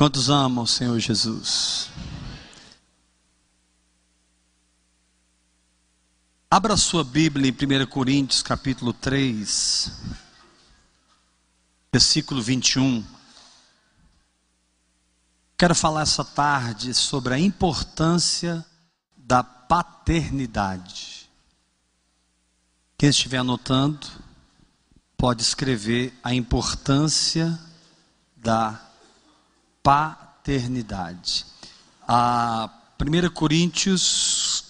Quantos amam o Senhor Jesus? Abra sua Bíblia em 1 Coríntios, capítulo 3, versículo 21. Quero falar essa tarde sobre a importância da paternidade. Quem estiver anotando, pode escrever a importância da paternidade. A 1 Coríntios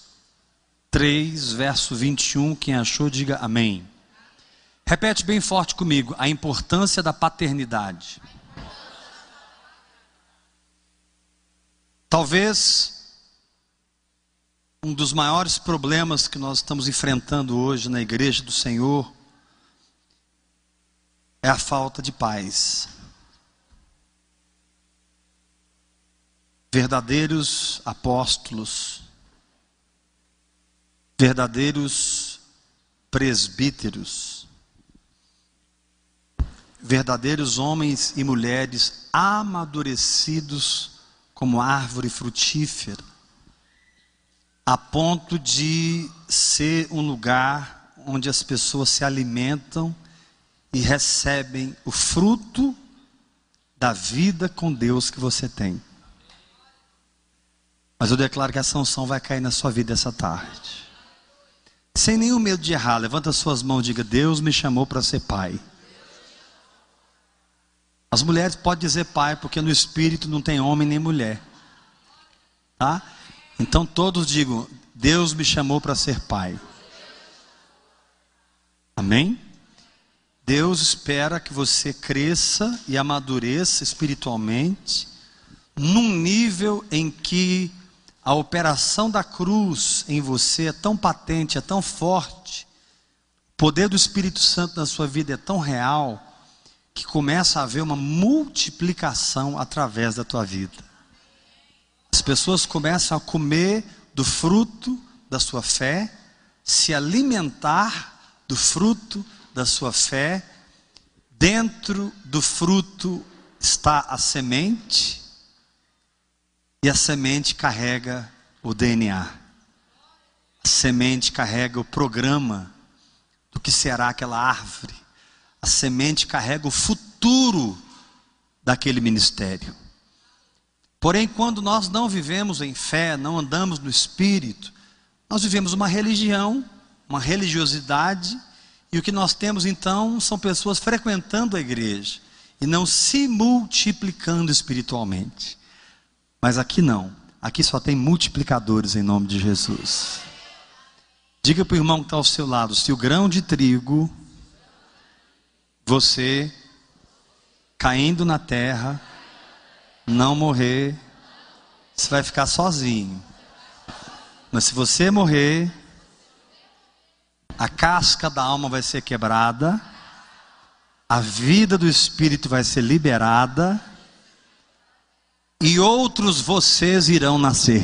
3, verso 21, quem achou, diga amém. Repete bem forte comigo, a importância da paternidade. Talvez um dos maiores problemas que nós estamos enfrentando hoje na igreja do Senhor é a falta de paz. Verdadeiros apóstolos, verdadeiros presbíteros, verdadeiros homens e mulheres amadurecidos como árvore frutífera, a ponto de ser um lugar onde as pessoas se alimentam e recebem o fruto da vida com Deus que você tem. Mas eu declaro que essa unção vai cair na sua vida essa tarde. Sem nenhum medo de errar, levanta suas mãos e diga: Deus me chamou para ser pai. As mulheres podem dizer pai, porque no espírito não tem homem nem mulher. Tá? Então todos digam: Deus me chamou para ser pai. Amém? Deus espera que você cresça e amadureça espiritualmente, num nível em que a operação da cruz em você é tão patente, é tão forte, o poder do Espírito Santo na sua vida é tão real, que começa a haver uma multiplicação através da tua vida. As pessoas começam a comer do fruto da sua fé, se alimentar do fruto da sua fé, dentro do fruto está a semente, e a semente carrega o DNA. A semente carrega o programa do que será aquela árvore. A semente carrega o futuro daquele ministério. Porém, quando nós não vivemos em fé, não andamos no espírito, nós vivemos uma religião, uma religiosidade, e o que nós temos então são pessoas frequentando a igreja e não se multiplicando espiritualmente. Mas aqui não. Aqui só tem multiplicadores em nome de Jesus. Diga para o irmão que está ao seu lado: se o grão de trigo, você caindo na terra, não morrer, você vai ficar sozinho. Mas se você morrer, a casca da alma vai ser quebrada, a vida do espírito vai ser liberada e outros vocês irão nascer.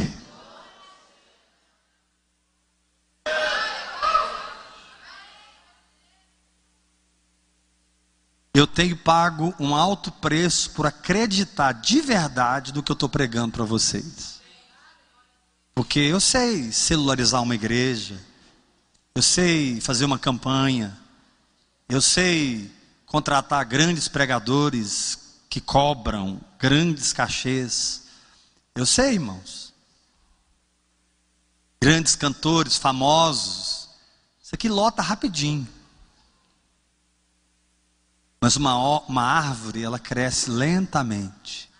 Eu tenho pago um alto preço por acreditar de verdade no que eu estou pregando para vocês. Porque eu sei celularizar uma igreja, eu sei fazer uma campanha, eu sei contratar grandes pregadores que cobram grandes cachês. Eu sei, irmãos. Grandes cantores, famosos. Isso aqui lota rapidinho. Mas uma, uma árvore, ela cresce lentamente.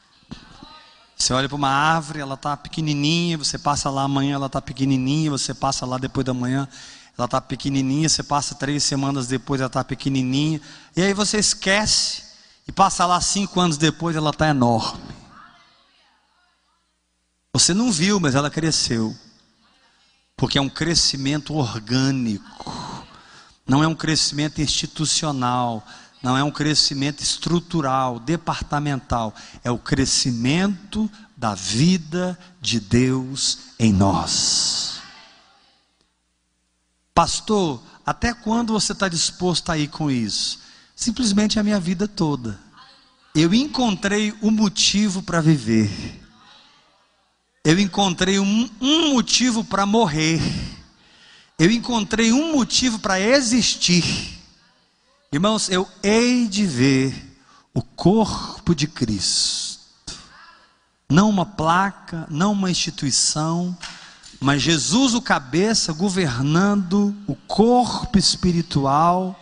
Você olha para uma árvore, ela está pequenininha, você passa lá amanhã, ela está pequenininha, você passa lá depois da manhã, ela está pequenininha, você passa três semanas depois, ela está pequenininha, e aí você esquece e passa lá cinco anos depois, ela está enorme. Você não viu, mas ela cresceu. Porque é um crescimento orgânico. Não é um crescimento institucional. Não é um crescimento estrutural, departamental. É o crescimento da vida de Deus em nós. Pastor, até quando você está disposto a ir com isso? Simplesmente a minha vida toda. Eu encontrei o um motivo para viver. Eu encontrei um, um motivo para morrer. Eu encontrei um motivo para existir. Irmãos, eu hei de ver o corpo de Cristo. Não uma placa, não uma instituição, mas Jesus, o cabeça, governando o corpo espiritual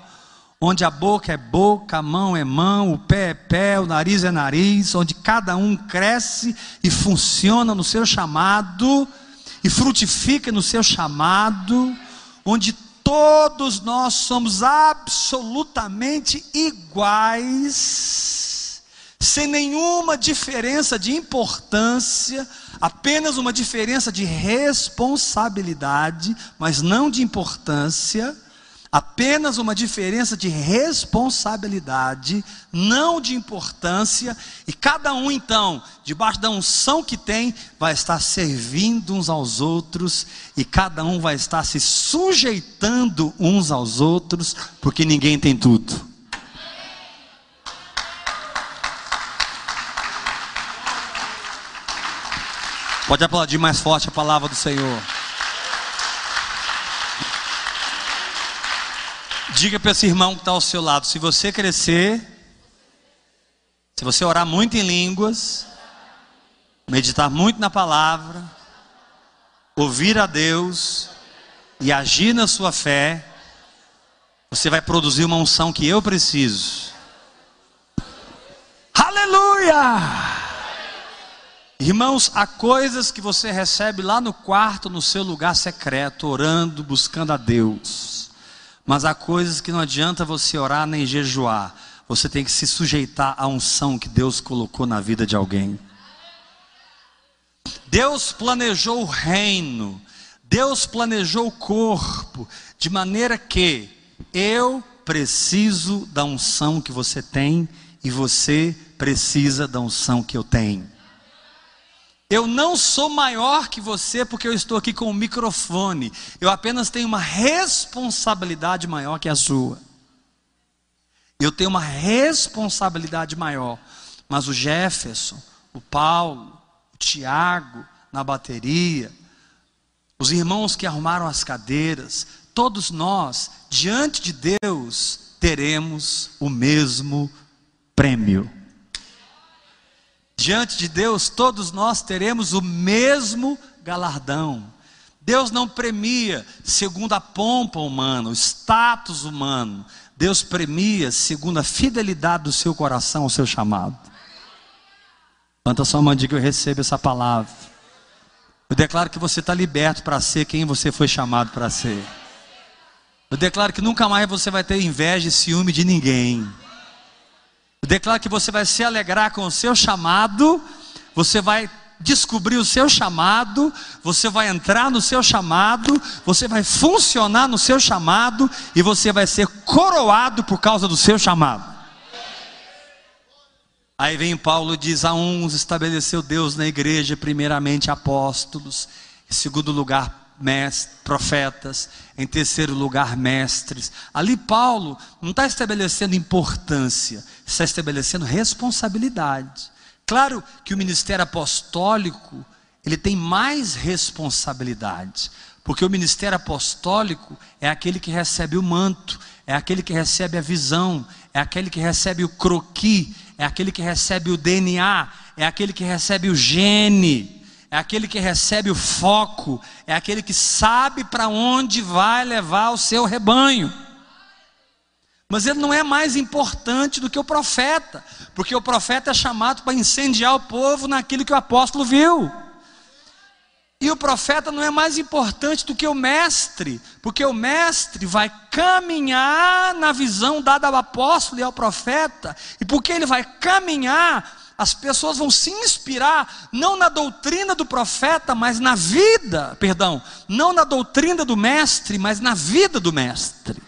onde a boca é boca, a mão é mão, o pé é pé, o nariz é nariz, onde cada um cresce e funciona no seu chamado e frutifica no seu chamado, onde todos nós somos absolutamente iguais, sem nenhuma diferença de importância, apenas uma diferença de responsabilidade, mas não de importância apenas uma diferença de responsabilidade, não de importância, e cada um então, debaixo da unção que tem, vai estar servindo uns aos outros, e cada um vai estar se sujeitando uns aos outros, porque ninguém tem tudo. Pode aplaudir mais forte a palavra do Senhor. Diga para esse irmão que está ao seu lado: se você crescer, se você orar muito em línguas, meditar muito na palavra, ouvir a Deus e agir na sua fé, você vai produzir uma unção que eu preciso. Aleluia! Irmãos, há coisas que você recebe lá no quarto, no seu lugar secreto, orando, buscando a Deus. Mas há coisas que não adianta você orar nem jejuar. Você tem que se sujeitar à unção que Deus colocou na vida de alguém. Deus planejou o reino, Deus planejou o corpo, de maneira que eu preciso da unção que você tem e você precisa da unção que eu tenho. Eu não sou maior que você porque eu estou aqui com o microfone. Eu apenas tenho uma responsabilidade maior que a sua. Eu tenho uma responsabilidade maior. Mas o Jefferson, o Paulo, o Tiago na bateria, os irmãos que arrumaram as cadeiras, todos nós, diante de Deus, teremos o mesmo prêmio. Diante de Deus, todos nós teremos o mesmo galardão. Deus não premia segundo a pompa humana, o status humano. Deus premia segundo a fidelidade do seu coração ao seu chamado. Levanta sua mão e diga: Eu recebo essa palavra. Eu declaro que você está liberto para ser quem você foi chamado para ser. Eu declaro que nunca mais você vai ter inveja e ciúme de ninguém. Declaro que você vai se alegrar com o seu chamado, você vai descobrir o seu chamado, você vai entrar no seu chamado, você vai funcionar no seu chamado e você vai ser coroado por causa do seu chamado. Aí vem Paulo e diz: a uns estabeleceu Deus na igreja, primeiramente apóstolos, em segundo lugar mestres, profetas, em terceiro lugar, mestres. Ali Paulo não está estabelecendo importância, está estabelecendo responsabilidade. Claro que o ministério apostólico ele tem mais responsabilidade, porque o ministério apostólico é aquele que recebe o manto, é aquele que recebe a visão, é aquele que recebe o croqui, é aquele que recebe o DNA, é aquele que recebe o gene é aquele que recebe o foco, é aquele que sabe para onde vai levar o seu rebanho. Mas ele não é mais importante do que o profeta, porque o profeta é chamado para incendiar o povo naquilo que o apóstolo viu. E o profeta não é mais importante do que o mestre, porque o mestre vai caminhar na visão dada ao apóstolo e ao profeta, e porque ele vai caminhar, as pessoas vão se inspirar não na doutrina do profeta, mas na vida, perdão, não na doutrina do mestre, mas na vida do mestre.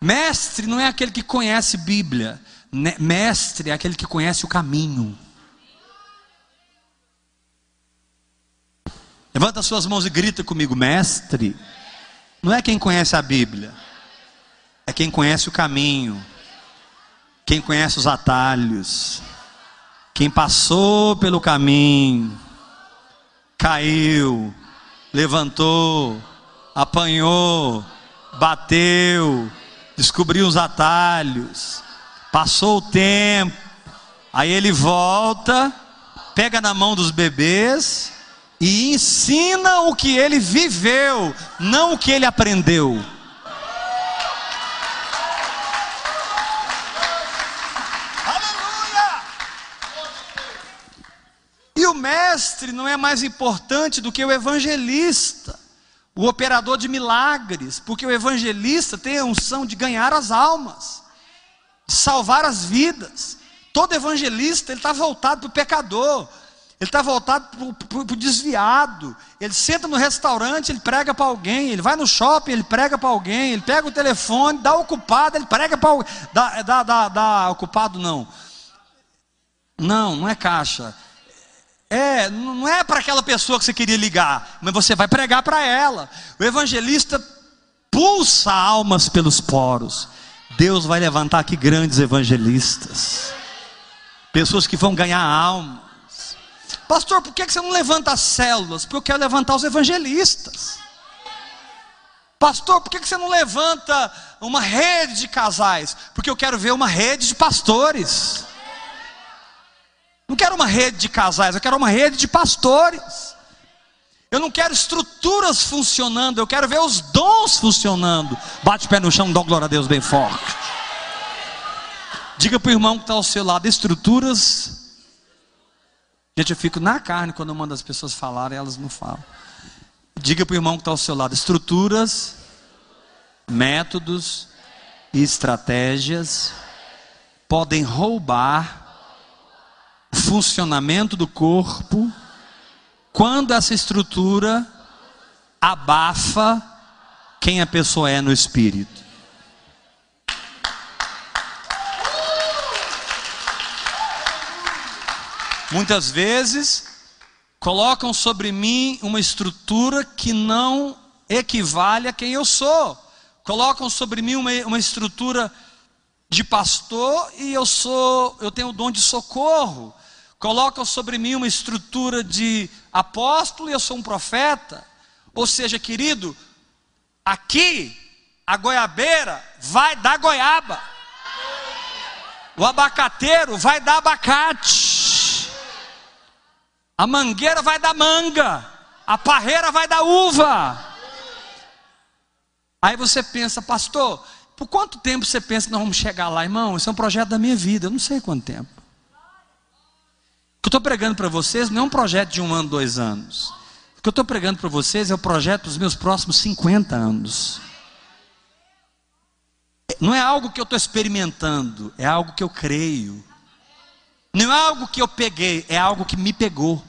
Mestre não é aquele que conhece Bíblia, né? mestre é aquele que conhece o caminho. Levanta suas mãos e grita comigo, mestre. Não é quem conhece a Bíblia, é quem conhece o caminho, quem conhece os atalhos Quem passou pelo caminho, caiu, levantou, apanhou, bateu, descobriu os atalhos, passou o tempo, aí ele volta, pega na mão dos bebês e ensina o que ele viveu, não o que ele aprendeu. O mestre não é mais importante do que o evangelista, o operador de milagres, porque o evangelista tem a unção de ganhar as almas, de salvar as vidas. Todo evangelista ele está voltado para o pecador, ele está voltado para o desviado. Ele senta no restaurante, ele prega para alguém. Ele vai no shopping, ele prega para alguém. Ele pega o telefone, dá ocupado, ele prega para alguém. Dá, dá, dá, dá ocupado, não. Não, não é caixa. É, não é para aquela pessoa que você queria ligar, mas você vai pregar para ela. O evangelista pulsa almas pelos poros. Deus vai levantar aqui grandes evangelistas, pessoas que vão ganhar almas. Pastor, por que você não levanta as células? Porque eu quero levantar os evangelistas. Pastor, por que você não levanta uma rede de casais? Porque eu quero ver uma rede de pastores. Não quero uma rede de casais, eu quero uma rede de pastores. Eu não quero estruturas funcionando, eu quero ver os dons funcionando. Bate o pé no chão, dá glória a Deus bem forte. Diga para o irmão que está ao seu lado: estruturas. Gente, eu fico na carne quando eu mando as pessoas falarem, elas não falam. Diga para o irmão que está ao seu lado: estruturas, métodos e estratégias podem roubar funcionamento do corpo quando essa estrutura abafa quem a pessoa é no espírito. Muitas vezes colocam sobre mim uma estrutura que não equivale a quem eu sou. Colocam sobre mim uma, uma estrutura de pastor e eu sou, eu tenho o dom de socorro colocam sobre mim uma estrutura de apóstolo e eu sou um profeta. Ou seja, querido, aqui a goiabeira vai dar goiaba. O abacateiro vai dar abacate. A mangueira vai dar manga. A parreira vai dar uva. Aí você pensa, pastor, por quanto tempo você pensa que nós vamos chegar lá, irmão? Isso é um projeto da minha vida. Eu não sei quanto tempo. Estou pregando para vocês não é um projeto de um ano, dois anos. O que eu estou pregando para vocês é o projeto dos meus próximos 50 anos. Não é algo que eu estou experimentando, é algo que eu creio. Não é algo que eu peguei, é algo que me pegou.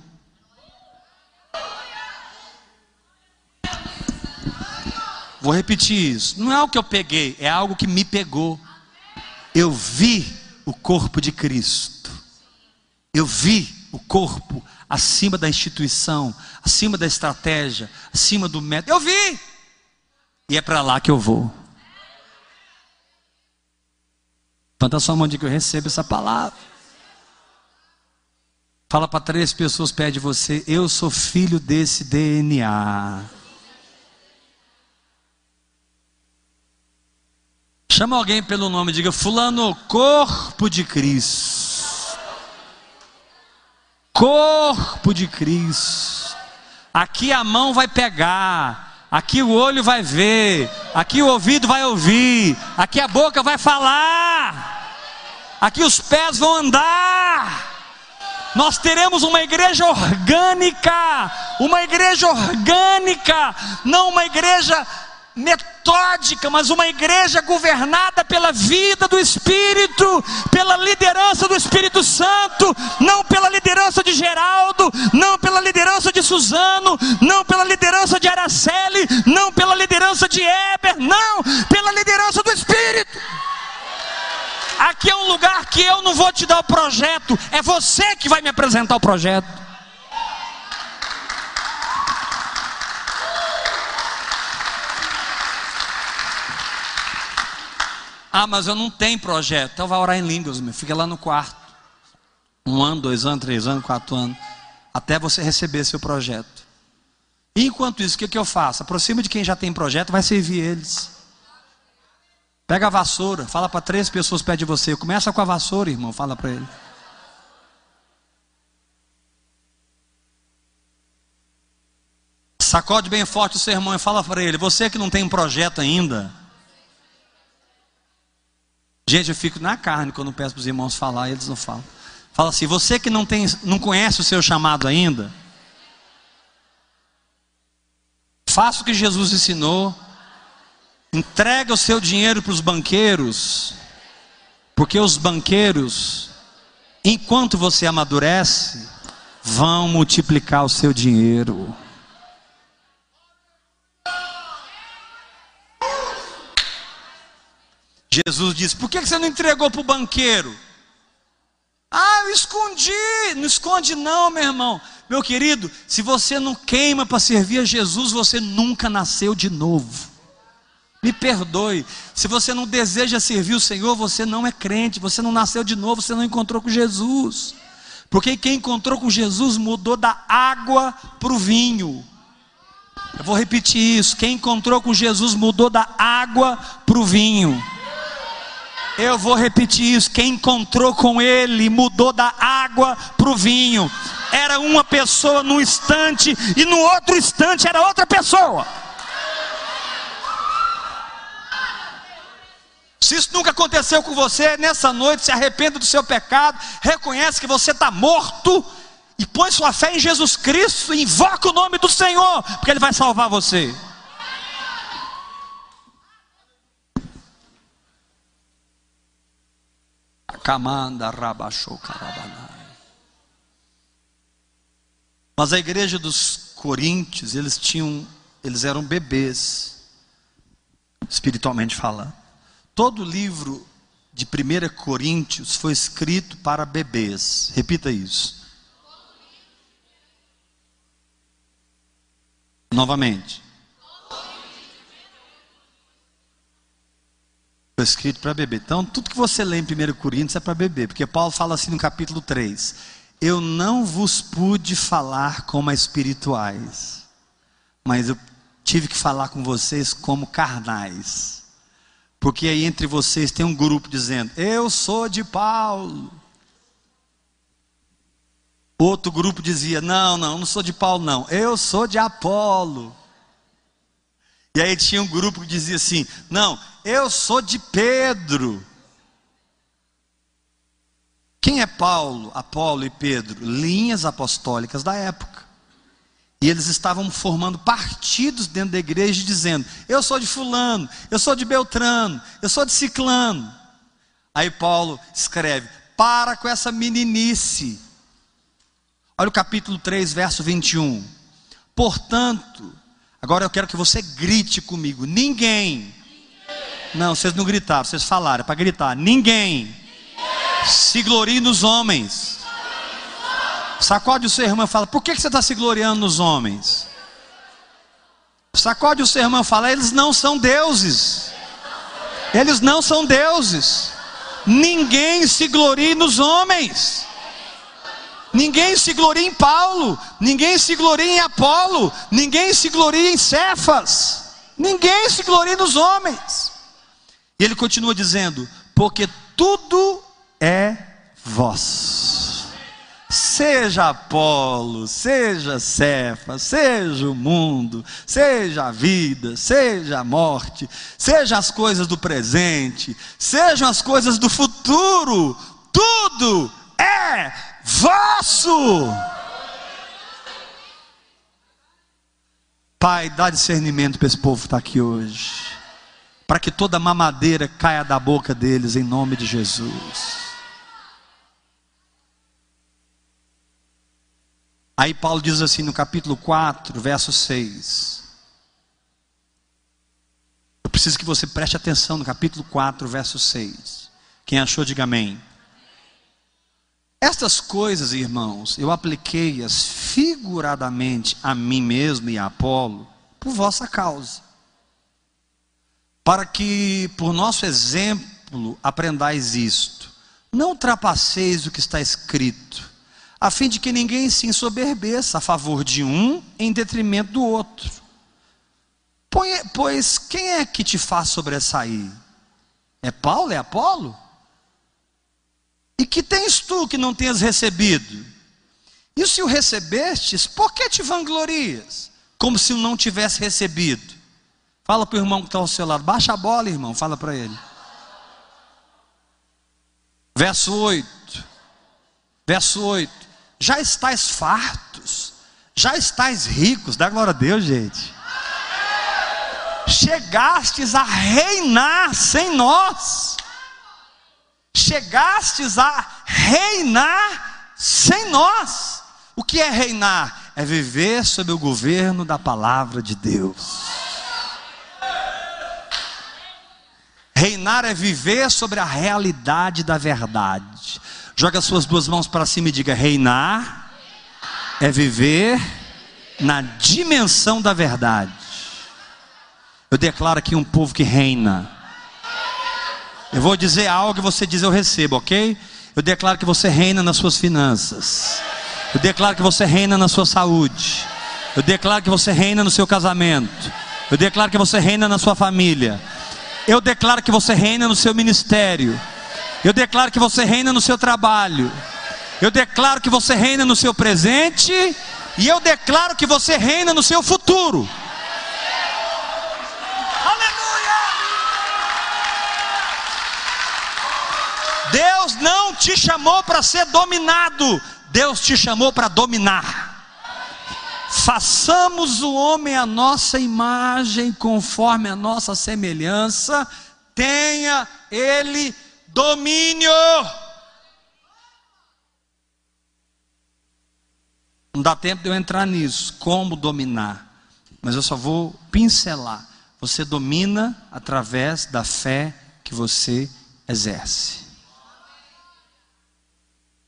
Vou repetir isso. Não é algo que eu peguei, é algo que me pegou. Eu vi o corpo de Cristo. Eu vi o corpo acima da instituição, acima da estratégia, acima do método. Eu vi. E é para lá que eu vou. Levanta sua mão de que eu recebo essa palavra. Fala para três pessoas perto de você: Eu sou filho desse DNA. Chama alguém pelo nome, diga: Fulano, corpo de Cristo corpo de Cristo. Aqui a mão vai pegar, aqui o olho vai ver, aqui o ouvido vai ouvir, aqui a boca vai falar, aqui os pés vão andar. Nós teremos uma igreja orgânica, uma igreja orgânica, não uma igreja metódica, mas uma igreja governada pela vida do Espírito, pela liderança do Espírito Santo, não pela liderança de Geraldo, não pela liderança de Suzano, não pela liderança de Araceli, não pela liderança de Eber, não, pela liderança do Espírito. Aqui é um lugar que eu não vou te dar o projeto, é você que vai me apresentar o projeto. Ah, mas eu não tenho projeto. Então vai orar em línguas, meu. Fica lá no quarto. Um ano, dois anos, três anos, quatro anos, até você receber seu projeto. E enquanto isso, o que, que eu faço? Aproxima de quem já tem projeto, vai servir eles. Pega a vassoura, fala para três pessoas perto de você. Começa com a vassoura, irmão, fala para ele. Sacode bem forte o sermão e fala para ele: Você que não tem um projeto ainda. Gente, eu fico na carne quando peço para os irmãos falar, eles não falam. Fala assim: Você que não, tem, não conhece o seu chamado ainda. Faça o que Jesus ensinou. Entrega o seu dinheiro para os banqueiros. Porque os banqueiros, enquanto você amadurece, vão multiplicar o seu dinheiro. Jesus disse: Por que você não entregou para o banqueiro? Ah, eu escondi. Não esconde, não, meu irmão. Meu querido, se você não queima para servir a Jesus, você nunca nasceu de novo. Me perdoe. Se você não deseja servir o Senhor, você não é crente. Você não nasceu de novo, você não encontrou com Jesus. Porque quem encontrou com Jesus mudou da água para o vinho. Eu vou repetir isso. Quem encontrou com Jesus mudou da água para o vinho. Eu vou repetir isso. Quem encontrou com ele mudou da água para o vinho. Era uma pessoa num instante e no outro instante era outra pessoa. Se isso nunca aconteceu com você, nessa noite se arrependa do seu pecado, reconhece que você está morto e põe sua fé em Jesus Cristo, invoca o nome do Senhor, porque Ele vai salvar você. Camanda rabachou carabanai. Mas a igreja dos Coríntios, eles tinham, eles eram bebês, espiritualmente falando. Todo livro de 1 Coríntios foi escrito para bebês. Repita isso. Novamente. Foi escrito para beber. Então, tudo que você lê em 1 Coríntios é para beber, porque Paulo fala assim no capítulo 3: Eu não vos pude falar como espirituais, mas eu tive que falar com vocês como carnais. Porque aí entre vocês tem um grupo dizendo: Eu sou de Paulo. Outro grupo dizia: Não, não, não sou de Paulo, não. Eu sou de Apolo. E aí tinha um grupo que dizia assim: Não, eu sou de Pedro. Quem é Paulo, Apolo e Pedro? Linhas apostólicas da época. E eles estavam formando partidos dentro da igreja, dizendo: Eu sou de Fulano, eu sou de Beltrano, eu sou de Ciclano. Aí Paulo escreve: Para com essa meninice. Olha o capítulo 3, verso 21. Portanto, Agora eu quero que você grite comigo. Ninguém. Não, vocês não gritaram, vocês falaram, para gritar. Ninguém. Se glorie nos homens. Sacode o seu irmão e fala: Por que você está se gloriando nos homens? Sacode o seu irmão e fala: Eles não são deuses. Eles não são deuses. Ninguém se glorie nos homens. Ninguém se gloria em Paulo, ninguém se gloria em Apolo, ninguém se gloria em Cefas, ninguém se gloria nos homens. E ele continua dizendo: porque tudo é vós. Seja Apolo, seja Cefas, seja o mundo, seja a vida, seja a morte, seja as coisas do presente, sejam as coisas do futuro, tudo é vosso. Pai, dá discernimento para esse povo que está aqui hoje, para que toda mamadeira caia da boca deles, em nome de Jesus. Aí Paulo diz assim no capítulo 4, verso 6. Eu preciso que você preste atenção no capítulo 4, verso 6. Quem achou, diga amém. Estas coisas, irmãos, eu apliquei-as figuradamente a mim mesmo e a Apolo, por vossa causa, para que, por nosso exemplo, aprendais isto: Não trapaceis o que está escrito, a fim de que ninguém se ensoberbeça a favor de um em detrimento do outro. Pois quem é que te faz sobressair? É Paulo? É Apolo? E que tens tu que não tenhas recebido? E se o recebestes, por que te vanglorias? Como se o não tivesse recebido. Fala para o irmão que está ao seu lado, baixa a bola, irmão, fala para ele. Verso 8. Verso 8. Já estáis fartos, já estáis ricos, dá glória a Deus, gente. Chegastes a reinar sem nós. Chegastes a reinar sem nós. O que é reinar? É viver sob o governo da palavra de Deus. Reinar é viver sobre a realidade da verdade. Joga as suas duas mãos para cima e diga: reinar é viver na dimensão da verdade. Eu declaro aqui um povo que reina. Eu vou dizer algo e você diz eu recebo, ok? Eu declaro que você reina nas suas finanças. Eu declaro que você reina na sua saúde. Eu declaro que você reina no seu casamento. Eu declaro que você reina na sua família. Eu declaro que você reina no seu ministério. Eu declaro que você reina no seu trabalho. Eu declaro que você reina no seu presente. E eu declaro que você reina no seu futuro. Deus não te chamou para ser dominado. Deus te chamou para dominar. Façamos o homem a nossa imagem, conforme a nossa semelhança, tenha ele domínio. Não dá tempo de eu entrar nisso, como dominar, mas eu só vou pincelar. Você domina através da fé que você exerce.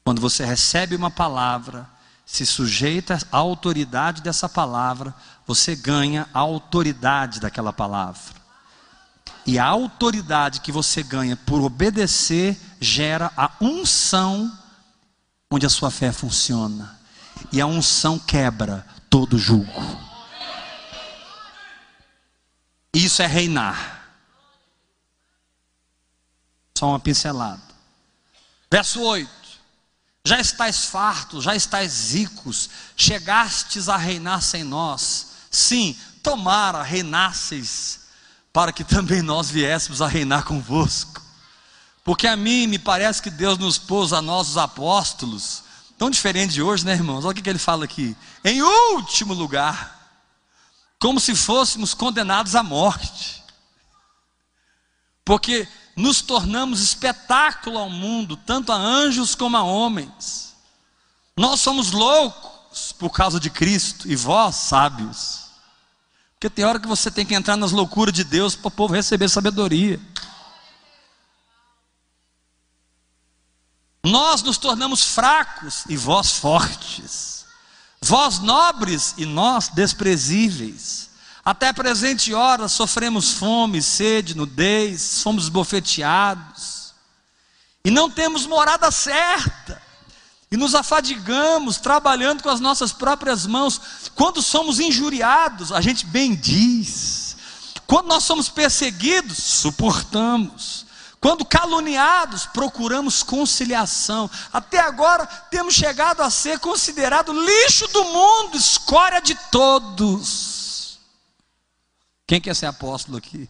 Quando você recebe uma palavra, se sujeita à autoridade dessa palavra, você ganha a autoridade daquela palavra. E a autoridade que você ganha por obedecer gera a unção onde a sua fé funciona. E a unção quebra todo jugo. Isso é reinar. Só uma pincelada. Verso 8 já estáis fartos, já estáis ricos, chegastes a reinar sem nós. Sim, tomara reinasseis, para que também nós viéssemos a reinar convosco. Porque a mim me parece que Deus nos pôs a nós, os apóstolos, tão diferente de hoje, né, irmãos? Olha o que ele fala aqui: em último lugar, como se fôssemos condenados à morte. Porque nos tornamos espetáculo ao mundo, tanto a anjos como a homens. Nós somos loucos por causa de Cristo e vós sábios. Porque tem hora que você tem que entrar nas loucuras de Deus para o povo receber sabedoria. Nós nos tornamos fracos e vós fortes. Vós nobres e nós desprezíveis. Até presente hora sofremos fome, sede, nudez, fomos bofeteados, e não temos morada certa, e nos afadigamos trabalhando com as nossas próprias mãos. Quando somos injuriados, a gente bem diz. Quando nós somos perseguidos, suportamos. Quando caluniados, procuramos conciliação. Até agora temos chegado a ser considerado lixo do mundo, escória de todos. Quem quer ser apóstolo aqui?